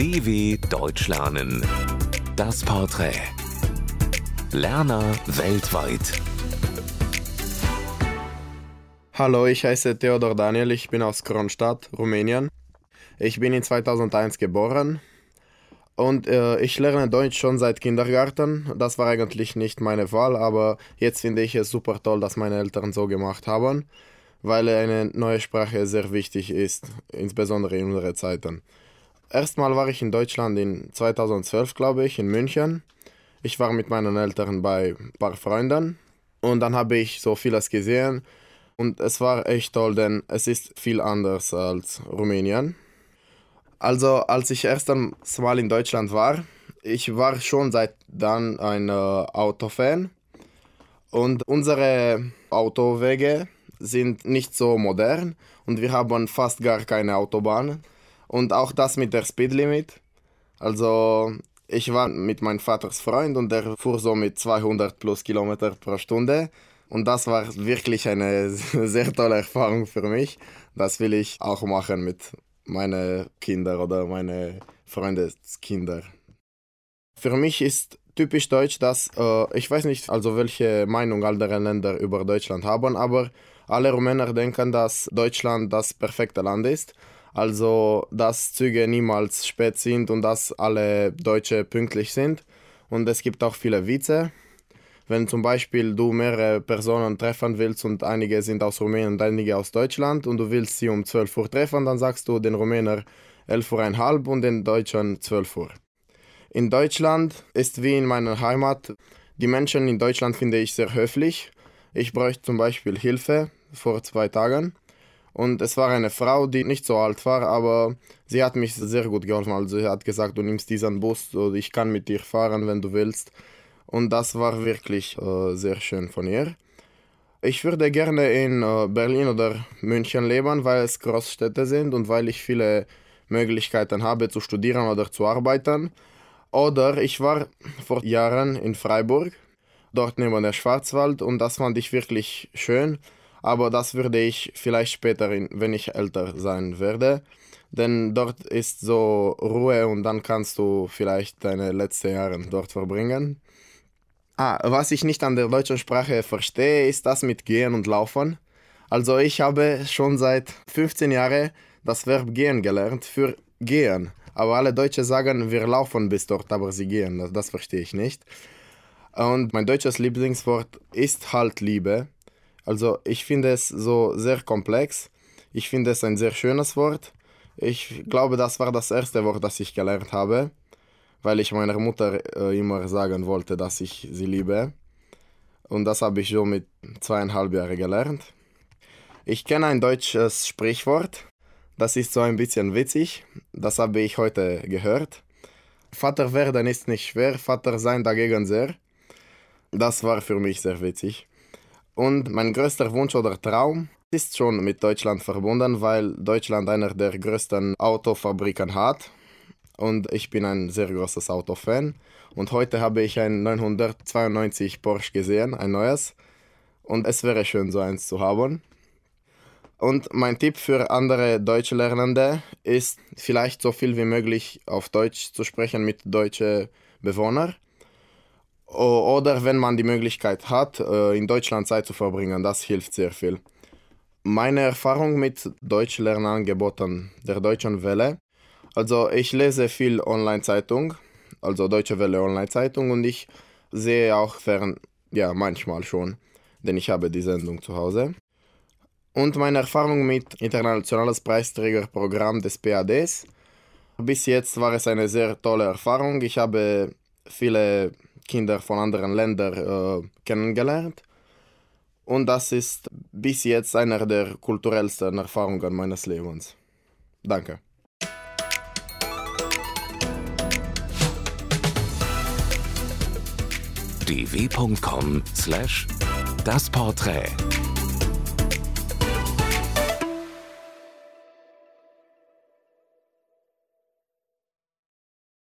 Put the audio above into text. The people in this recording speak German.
DW Deutsch lernen. Das Porträt. Lerner weltweit. Hallo, ich heiße Theodor Daniel, ich bin aus Kronstadt, Rumänien. Ich bin in 2001 geboren und äh, ich lerne Deutsch schon seit Kindergarten. Das war eigentlich nicht meine Wahl, aber jetzt finde ich es super toll, dass meine Eltern so gemacht haben, weil eine neue Sprache sehr wichtig ist, insbesondere in unseren Zeiten. Erstmal war ich in Deutschland in 2012, glaube ich, in München. Ich war mit meinen Eltern bei ein paar Freunden und dann habe ich so vieles gesehen und es war echt toll, denn es ist viel anders als Rumänien. Also als ich erstens Mal in Deutschland war, ich war schon seit dann ein äh, Autofan und unsere Autowege sind nicht so modern und wir haben fast gar keine Autobahn und auch das mit der Speedlimit. Also ich war mit meinem Vaters Freund und der fuhr so mit 200 plus Kilometer pro Stunde und das war wirklich eine sehr tolle Erfahrung für mich. Das will ich auch machen mit meine Kinder oder meine Freundeskinder. Für mich ist typisch deutsch, dass äh, ich weiß nicht, also welche Meinung andere Länder über Deutschland haben, aber alle Rumäner denken, dass Deutschland das perfekte Land ist. Also, dass Züge niemals spät sind und dass alle Deutsche pünktlich sind. Und es gibt auch viele Witze. Wenn zum Beispiel du mehrere Personen treffen willst und einige sind aus Rumänien und einige aus Deutschland und du willst sie um 12 Uhr treffen, dann sagst du den Rumäner 11.30 Uhr und den Deutschen 12 Uhr. In Deutschland ist wie in meiner Heimat, die Menschen in Deutschland finde ich sehr höflich. Ich bräuchte zum Beispiel Hilfe vor zwei Tagen und es war eine Frau, die nicht so alt war, aber sie hat mich sehr gut geholfen. Also sie hat gesagt, du nimmst diesen Bus, ich kann mit dir fahren, wenn du willst. Und das war wirklich äh, sehr schön von ihr. Ich würde gerne in äh, Berlin oder München leben, weil es Großstädte sind und weil ich viele Möglichkeiten habe zu studieren oder zu arbeiten. Oder ich war vor Jahren in Freiburg, dort neben der Schwarzwald und das fand ich wirklich schön. Aber das würde ich vielleicht später, wenn ich älter sein werde. Denn dort ist so Ruhe und dann kannst du vielleicht deine letzten Jahre dort verbringen. Ah, was ich nicht an der deutschen Sprache verstehe, ist das mit Gehen und Laufen. Also ich habe schon seit 15 Jahren das Verb gehen gelernt für gehen. Aber alle Deutsche sagen, wir laufen bis dort, aber sie gehen. Das, das verstehe ich nicht. Und mein deutsches Lieblingswort ist halt Liebe. Also ich finde es so sehr komplex. Ich finde es ein sehr schönes Wort. Ich glaube, das war das erste Wort, das ich gelernt habe weil ich meiner Mutter äh, immer sagen wollte, dass ich sie liebe. Und das habe ich so mit zweieinhalb Jahren gelernt. Ich kenne ein deutsches Sprichwort, das ist so ein bisschen witzig. Das habe ich heute gehört. Vater werden ist nicht schwer, Vater sein dagegen sehr. Das war für mich sehr witzig. Und mein größter Wunsch oder Traum ist schon mit Deutschland verbunden, weil Deutschland einer der größten Autofabriken hat und ich bin ein sehr großes Autofan. Und heute habe ich ein 992 Porsche gesehen, ein neues. Und es wäre schön, so eins zu haben. Und mein Tipp für andere Deutschlernende ist, vielleicht so viel wie möglich auf Deutsch zu sprechen mit deutschen Bewohnern. Oder wenn man die Möglichkeit hat, äh, in Deutschland Zeit zu verbringen, das hilft sehr viel. Meine Erfahrung mit Deutschlernangeboten der Deutschen Welle also ich lese viel Online-Zeitung, also Deutsche Welle Online-Zeitung und ich sehe auch fern, ja manchmal schon, denn ich habe die Sendung zu Hause. Und meine Erfahrung mit internationales Preisträgerprogramm des PADs. Bis jetzt war es eine sehr tolle Erfahrung. Ich habe viele Kinder von anderen Ländern äh, kennengelernt. Und das ist bis jetzt eine der kulturellsten Erfahrungen meines Lebens. Danke. dw.com/das Porträt